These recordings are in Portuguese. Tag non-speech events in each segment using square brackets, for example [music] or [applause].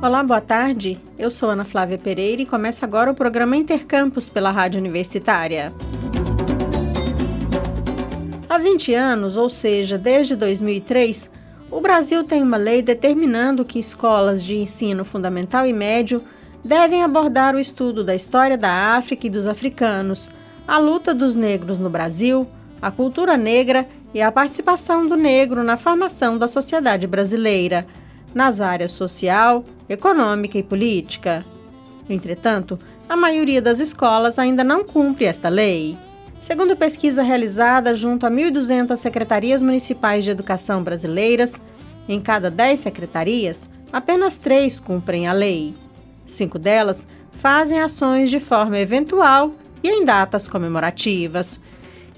Olá, boa tarde. Eu sou Ana Flávia Pereira e começa agora o programa Intercampus pela Rádio Universitária. Há 20 anos, ou seja, desde 2003, o Brasil tem uma lei determinando que escolas de ensino fundamental e médio devem abordar o estudo da história da África e dos africanos, a luta dos negros no Brasil, a cultura negra e a participação do negro na formação da sociedade brasileira nas áreas social, econômica e política. Entretanto, a maioria das escolas ainda não cumpre esta lei. Segundo pesquisa realizada junto a 1.200 secretarias municipais de educação brasileiras, em cada 10 secretarias, apenas três cumprem a lei. Cinco delas fazem ações de forma eventual e em datas comemorativas.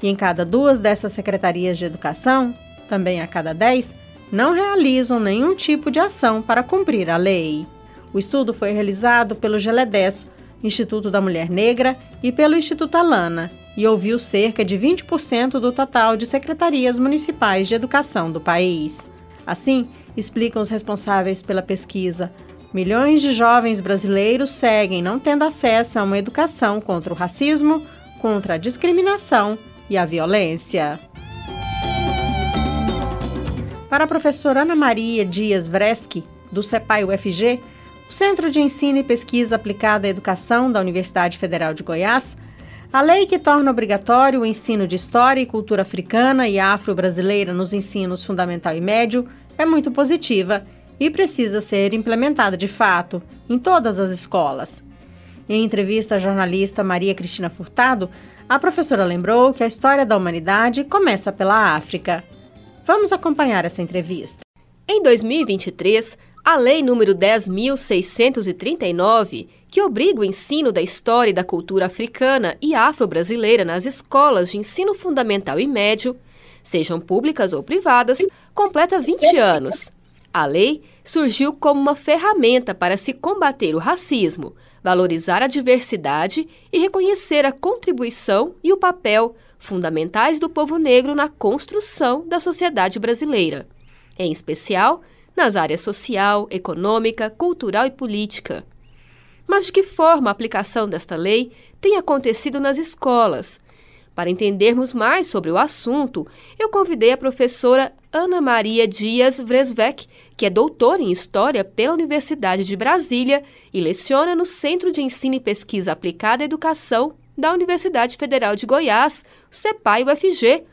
E em cada duas dessas secretarias de educação, também a cada dez, não realizam nenhum tipo de ação para cumprir a lei. O estudo foi realizado pelo GELEDES, Instituto da Mulher Negra, e pelo Instituto Alana, e ouviu cerca de 20% do total de secretarias municipais de educação do país. Assim, explicam os responsáveis pela pesquisa, milhões de jovens brasileiros seguem não tendo acesso a uma educação contra o racismo, contra a discriminação e a violência. Para a professora Ana Maria Dias Vreski, do CEPAI UFG, o Centro de Ensino e Pesquisa Aplicada à Educação da Universidade Federal de Goiás, a lei que torna obrigatório o ensino de história e cultura africana e afro-brasileira nos ensinos fundamental e médio é muito positiva e precisa ser implementada de fato em todas as escolas. Em entrevista à jornalista Maria Cristina Furtado, a professora lembrou que a história da humanidade começa pela África. Vamos acompanhar essa entrevista. Em 2023, a Lei nº 10.639, que obriga o ensino da história e da cultura africana e afro-brasileira nas escolas de ensino fundamental e médio, sejam públicas ou privadas, completa 20 anos. A lei surgiu como uma ferramenta para se combater o racismo, valorizar a diversidade e reconhecer a contribuição e o papel fundamentais do povo negro na construção da sociedade brasileira, em especial nas áreas social, econômica, cultural e política. Mas de que forma a aplicação desta lei tem acontecido nas escolas? Para entendermos mais sobre o assunto, eu convidei a professora Ana Maria Dias Vresvec, que é doutora em História pela Universidade de Brasília e leciona no Centro de Ensino e Pesquisa Aplicada à Educação da Universidade Federal de Goiás, CEPAI UFG.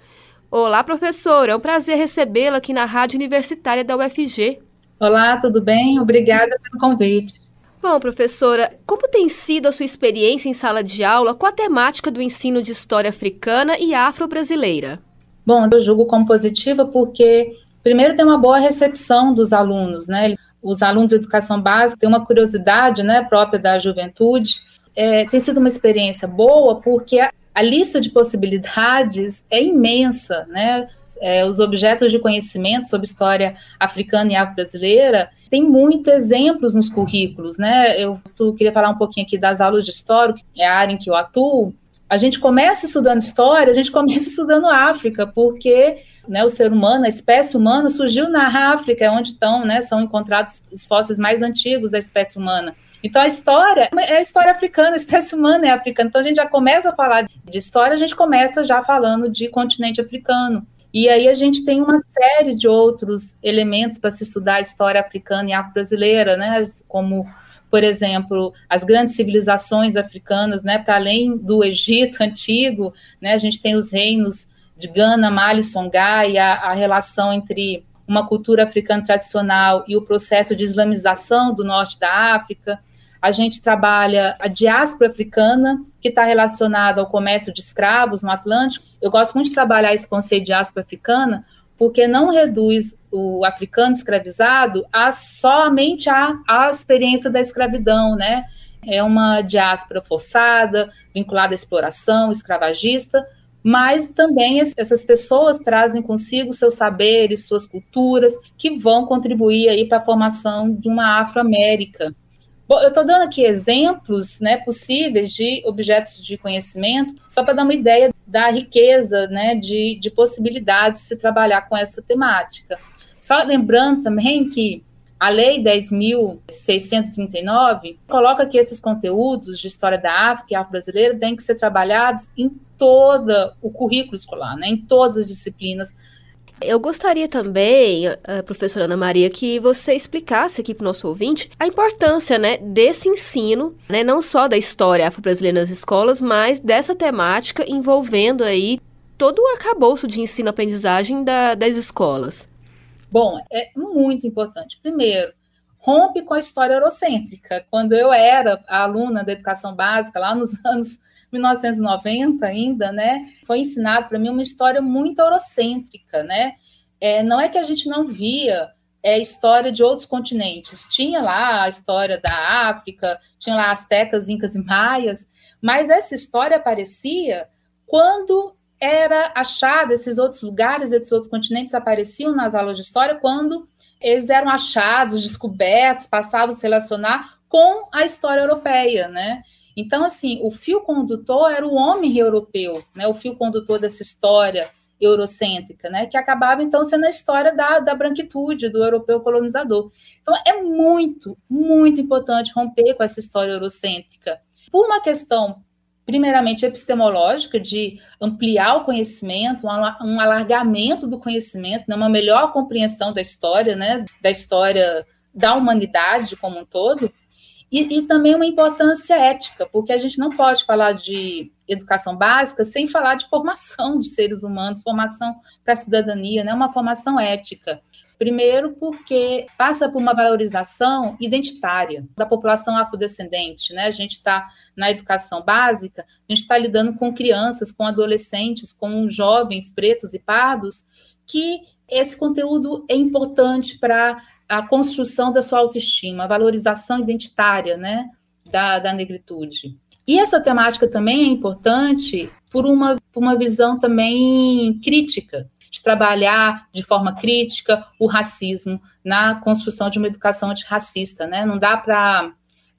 Olá, professora, é um prazer recebê-la aqui na Rádio Universitária da UFG. Olá, tudo bem? Obrigada pelo convite. Bom, professora, como tem sido a sua experiência em sala de aula com a temática do ensino de história africana e afro-brasileira? Bom, eu julgo como positiva porque, primeiro, tem uma boa recepção dos alunos, né? Os alunos de educação básica têm uma curiosidade, né, própria da juventude, é, tem sido uma experiência boa porque a, lista de possibilidades é imensa, né? É, os objetos de conhecimento sobre história africana e afro-brasileira tem muitos exemplos nos currículos, né? Eu queria falar um pouquinho aqui das aulas de história, que é a área em que eu atuo. A gente começa estudando história, a gente começa estudando África, porque né, o ser humano, a espécie humana surgiu na África, é onde estão, né, são encontrados os fósseis mais antigos da espécie humana. Então a história é a história africana, a espécie humana é africana. Então a gente já começa a falar de história, a gente começa já falando de continente africano. E aí a gente tem uma série de outros elementos para se estudar a história africana e afro-brasileira, né? Como, por exemplo, as grandes civilizações africanas, né? Para além do Egito [laughs] antigo, né? A gente tem os reinos de Gana, Mali, Songhai, a, a relação entre uma cultura africana tradicional e o processo de islamização do norte da África. A gente trabalha a diáspora africana, que está relacionada ao comércio de escravos no Atlântico. Eu gosto muito de trabalhar esse conceito de diáspora africana, porque não reduz o africano escravizado a somente a, a experiência da escravidão, né? É uma diáspora forçada, vinculada à exploração, escravagista, mas também essas pessoas trazem consigo seus saberes, suas culturas, que vão contribuir aí para a formação de uma Afro-América. Bom, eu estou dando aqui exemplos né, possíveis de objetos de conhecimento, só para dar uma ideia da riqueza né, de, de possibilidades de se trabalhar com essa temática. Só lembrando também que A Lei 10.639 coloca que esses conteúdos de história da África e afro-brasileira têm que ser trabalhados em todo o currículo escolar, né, em todas as disciplinas. Eu gostaria também, eh, professora Ana Maria, que você explicasse aqui para o nosso ouvinte a importância né, desse ensino, né, não só da história afro-brasileira nas escolas, mas dessa temática envolvendo aí todo o arcabouço de ensino-aprendizagem da, das escolas. Bom, é muito importante. Primeiro, rompe com a história eurocêntrica. Quando eu era aluna da educação básica, lá nos [laughs] anos 1990 ainda, né, foi ensinado para mim uma história muito eurocêntrica, né? É, não é que a gente não via é, história de outros continentes. Tinha lá a história da África, tinha lá astecas, incas e maias, mas essa história aparecia quando era achada, esses outros lugares, esses outros continentes apareciam nas aulas de história quando eles eram achados, descobertos, passavam a se relacionar com a história europeia, né? Então, assim, o fio condutor era o homem europeu, né? O fio condutor dessa história eurocêntrica, né? Que acabava, então, sendo a história da, da branquitude, do europeu colonizador. Então, é muito, muito importante romper com essa história eurocêntrica. Por uma questão primeiramente epistemológica, de ampliar o conhecimento, um alargamento do conhecimento, né, uma melhor compreensão da história, né, da história da humanidade como um todo, e, e, também uma importância ética, porque a gente não pode falar de educação básica sem falar de formação de seres humanos, formação para a cidadania, né, uma formação ética. Primeiro, porque passa por uma valorização identitária da população afrodescendente. Né? A gente está na educação básica, a gente está lidando com crianças, com adolescentes, com jovens pretos e pardos, que esse conteúdo é importante para a construção da sua autoestima, a valorização identitária né, da, da negritude. E essa temática também é importante por uma, por uma visão também crítica de trabalhar de forma crítica o racismo na construção de uma educação antirracista, né? Não dá para,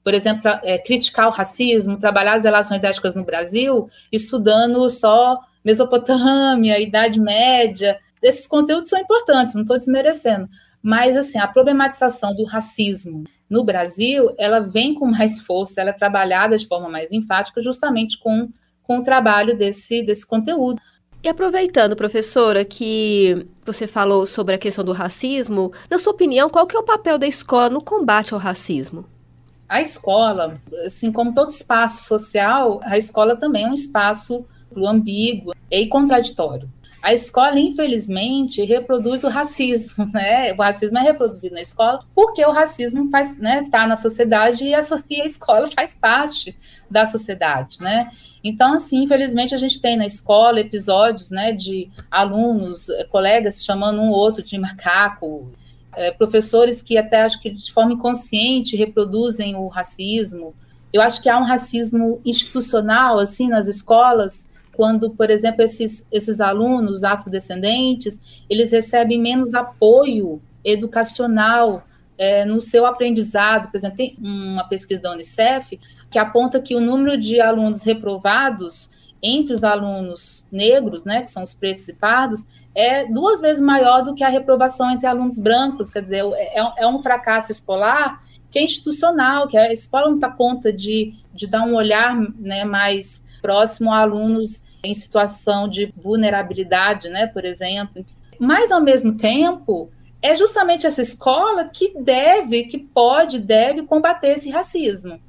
por exemplo, é, criticar o racismo, trabalhar as relações éticas no Brasil, estudando só Mesopotâmia, Idade Média. Esses conteúdos são importantes, não estou desmerecendo, mas assim a problematização do racismo no Brasil, ela vem com mais força, ela é trabalhada de forma mais enfática, justamente com, com o trabalho desse, desse conteúdo. E aproveitando, professora, que você falou sobre a questão do racismo, na sua opinião, qual que é o papel da escola no combate ao racismo? A escola, assim como todo espaço social, a escola também é um espaço ambíguo e contraditório. A escola, infelizmente, reproduz o racismo, [laughs] né? O racismo é reproduzido na escola porque o racismo faz, né, tá na sociedade e a, e a escola [laughs] faz parte da sociedade, né? Então, assim, infelizmente, a gente tem na escola episódios né, de alunos, eh, colegas chamando um outro de macaco, é, professores que até acho que de forma inconsciente reproduzem o racismo. Eu acho que há um racismo institucional, assim, nas escolas, quando, por exemplo, esses, esses alunos afrodescendentes, eles recebem menos apoio educacional é, no seu aprendizado. Por exemplo, tem uma pesquisa da Unicef que aponta que o número de alunos reprovados entre os alunos negros, né, que são os pretos e pardos, é duas vezes maior do que a reprovação entre alunos brancos. Quer dizer, é, é um fracasso escolar que é institucional, que a escola não dá conta de, de dar um olhar né, mais próximo a alunos em situação de vulnerabilidade, né, por exemplo. Mas, ao mesmo tempo, é justamente essa escola que deve, que pode, deve combater esse racismo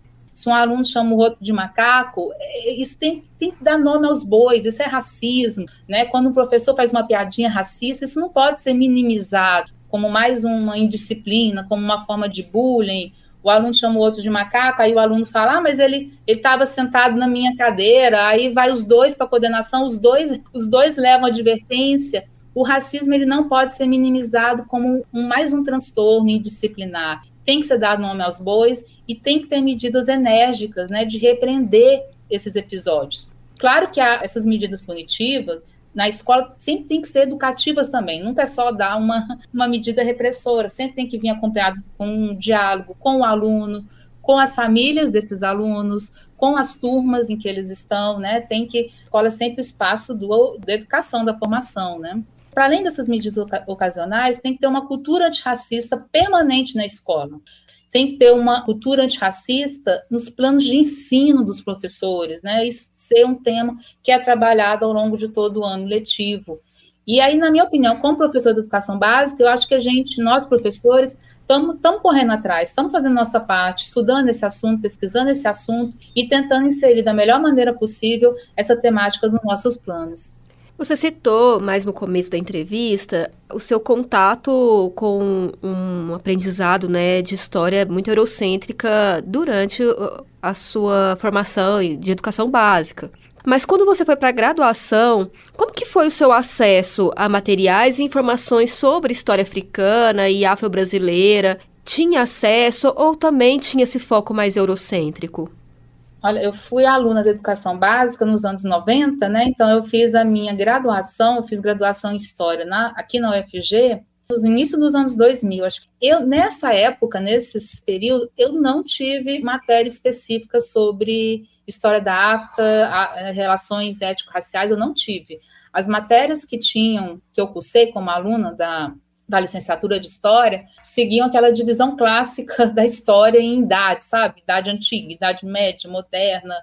se um aluno chama o outro de macaco, é, isso tem, tem que dar nome aos bois, isso é racismo, né? Quando um professor faz uma piadinha racista, isso não pode ser minimizado como mais uma indisciplina, como uma forma de bullying. O aluno chama o outro de macaco, aí o aluno fala, ah, mas ele estava sentado na minha cadeira, aí vai os dois para coordenação, os dois, os dois levam advertência. O racismo ele não pode ser minimizado como um, mais um transtorno indisciplinar tem que ser dado nome aos bois e tem que ter medidas enérgicas né, de repreender esses episódios. Claro que há essas medidas punitivas na escola sempre tem que ser educativas também, nunca é só dar uma, uma medida repressora, sempre tem que vir acompanhado com um diálogo com o aluno, com as famílias desses alunos, com as turmas em que eles estão, né? Tem que escola é sempre o espaço do, da educação, da formação, né? Para além dessas mídias ocasionais, tem que ter uma cultura antirracista permanente na escola. Tem que ter uma cultura antirracista nos planos de ensino dos professores, né? Isso ser um tema que é trabalhado ao longo de todo o ano letivo. E aí, na minha opinião, como professor de educação básica, eu acho que a gente, nós professores, estamos correndo atrás, estamos fazendo nossa parte, estudando esse assunto, pesquisando esse assunto e tentando inserir da melhor maneira possível essa temática nos nossos planos. Você citou mais no começo da entrevista o seu contato com um aprendizado né, de história muito eurocêntrica durante a sua formação de educação básica. Mas quando você foi para a graduação, como que foi o seu acesso a materiais e informações sobre história africana e afro-brasileira? Tinha acesso ou também tinha esse foco mais eurocêntrico? Olha, eu fui aluna de educação básica nos anos 90, né? Então eu fiz a minha graduação, eu fiz graduação em história na, aqui na UFG no início dos anos 2000. Acho que eu nessa época, nesse período, eu não tive matéria específica sobre história da África, a, a, relações étnico-raciais, eu não tive. As matérias que tinham, que eu cursei como aluna da, da licenciatura de História, seguiam aquela divisão clássica [laughs] da história em idade, sabe? Idade antiga, idade média, moderna.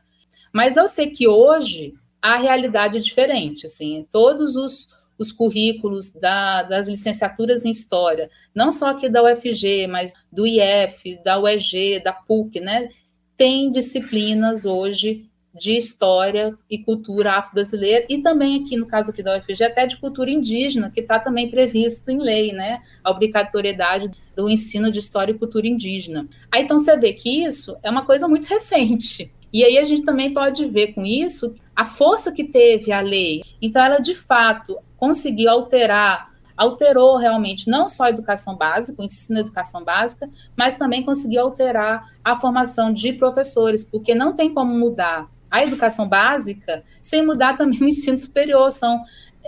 Mas eu sei que hoje a realidade é diferente, assim, todos os, os currículos da, das licenciaturas em História, não só aqui da UFG, mas do IF, da UEG, da PUC, né? tem disciplinas hoje de história e cultura afro-brasileira, e também aqui, no caso aqui da UFG, até de cultura indígena, que está também prevista em lei, né? A obrigatoriedade do ensino de história e cultura indígena. Aí então você vê que isso é uma coisa muito recente. E aí a gente também pode ver com isso a força que teve a lei. Então, ela de fato conseguiu alterar alterou realmente não só a educação básica, o ensino da educação básica, mas também conseguiu alterar a formação de professores, porque não tem como mudar a educação básica sem mudar também [laughs] o ensino superior. São,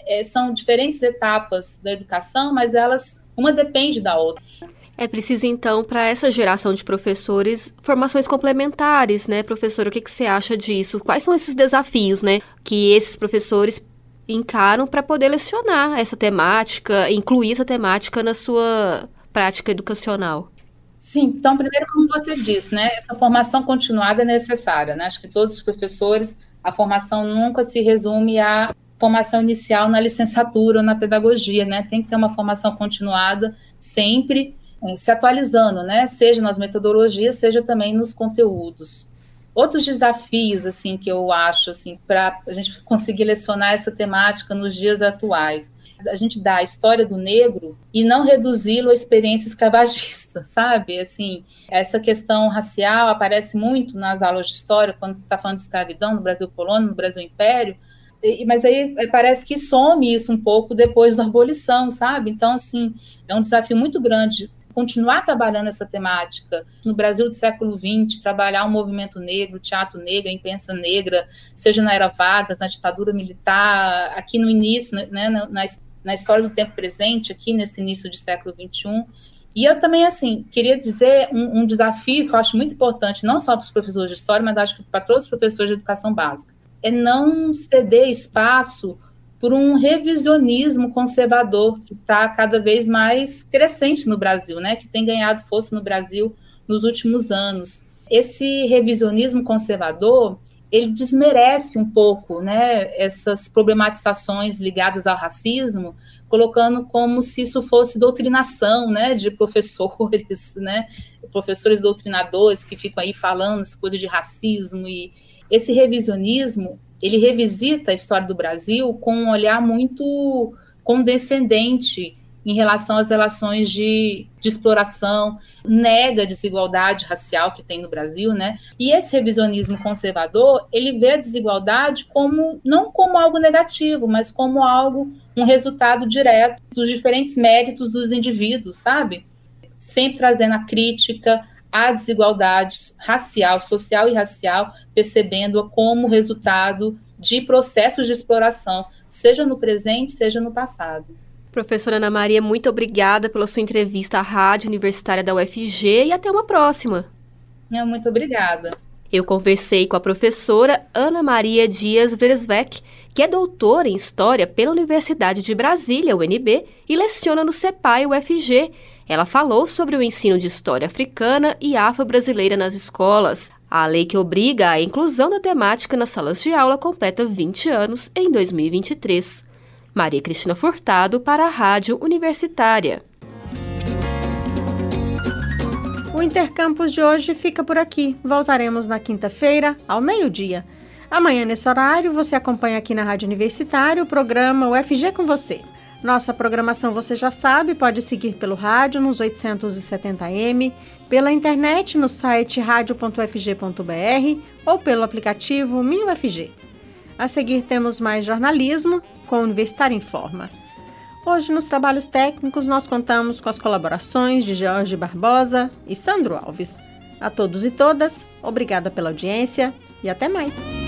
é, são diferentes etapas da educação, mas elas, uma depende da outra. É preciso, então, para essa geração de professores, formações complementares, né, professor? O que, que você acha disso? Quais são esses desafios, né, que esses professores encaram para poder lecionar essa temática, incluir essa temática na sua prática educacional? Sim, então, primeiro, como você disse, né, essa formação continuada é necessária, né? Acho que todos os professores, a formação nunca se resume à formação inicial na licenciatura ou na pedagogia, né? Tem que ter uma formação continuada, sempre eh, se atualizando, né? Seja nas metodologias, seja também nos conteúdos outros desafios assim que eu acho assim para a gente conseguir lecionar essa temática nos dias atuais a gente dá a história do negro e não reduzi-lo à experiência escravagista, [laughs] sabe? Assim, essa questão racial aparece muito nas aulas de história, quando está falando de escravidão no Brasil colônia, no Brasil império, mas aí parece que some isso um pouco depois da abolição, sabe? Então, assim, é um desafio muito grande continuar trabalhando essa temática no Brasil do século XX, trabalhar o movimento negro, teatro negro, a imprensa negra, seja na era Vargas, na ditadura militar, aqui no início, né, na, na história do tempo presente, aqui nesse início de século XXI. E eu também, assim, queria dizer um, um desafio que eu acho muito importante, não só para os professores de história, mas acho que para todos os professores de educação básica, é não ceder espaço por um revisionismo conservador que está cada vez mais crescente no Brasil, né? Que tem ganhado força no Brasil nos últimos anos. Esse revisionismo conservador ele desmerece um pouco, né? Essas problematizações ligadas ao racismo, colocando como se isso fosse doutrinação, né? De professores, [laughs] né? Professores doutrinadores que ficam aí falando essa coisa de racismo e esse revisionismo ele revisita a história do Brasil com um olhar muito condescendente em relação às relações de, de, exploração, nega a desigualdade racial que tem no Brasil, né? E esse revisionismo conservador, ele vê a desigualdade como não como algo negativo, mas como algo um resultado direto dos diferentes méritos dos indivíduos, sabe? Sempre trazendo a crítica, a desigualdade racial, social e racial, percebendo-a como resultado de processos de exploração, seja no presente, seja no passado. Professora Ana Maria, muito obrigada pela sua entrevista à Rádio Universitária da UFG e até uma próxima. Muito obrigada. Eu conversei com a professora Ana Maria Dias Vresvec, que é doutora em História pela Universidade de Brasília, UNB, e leciona no CEPAI UFG. Ela falou sobre o ensino de história africana e afro-brasileira nas escolas. A lei que obriga a inclusão da temática nas salas de aula completa 20 anos em 2023. Maria Cristina Furtado para a Rádio Universitária. O Intercampus de hoje fica por aqui. Voltaremos na quinta-feira, ao meio-dia. Amanhã, nesse horário, você acompanha aqui na Rádio Universitária o programa UFG com você. Nossa programação você já sabe, pode seguir pelo rádio nos 870m, pela internet no site radio.fg.br ou pelo aplicativo MinUFG. A seguir temos mais jornalismo com o Universitário em Forma. Hoje, nos trabalhos técnicos, nós contamos com as colaborações de Jorge Barbosa e Sandro Alves. A todos e todas, obrigada pela audiência e até mais!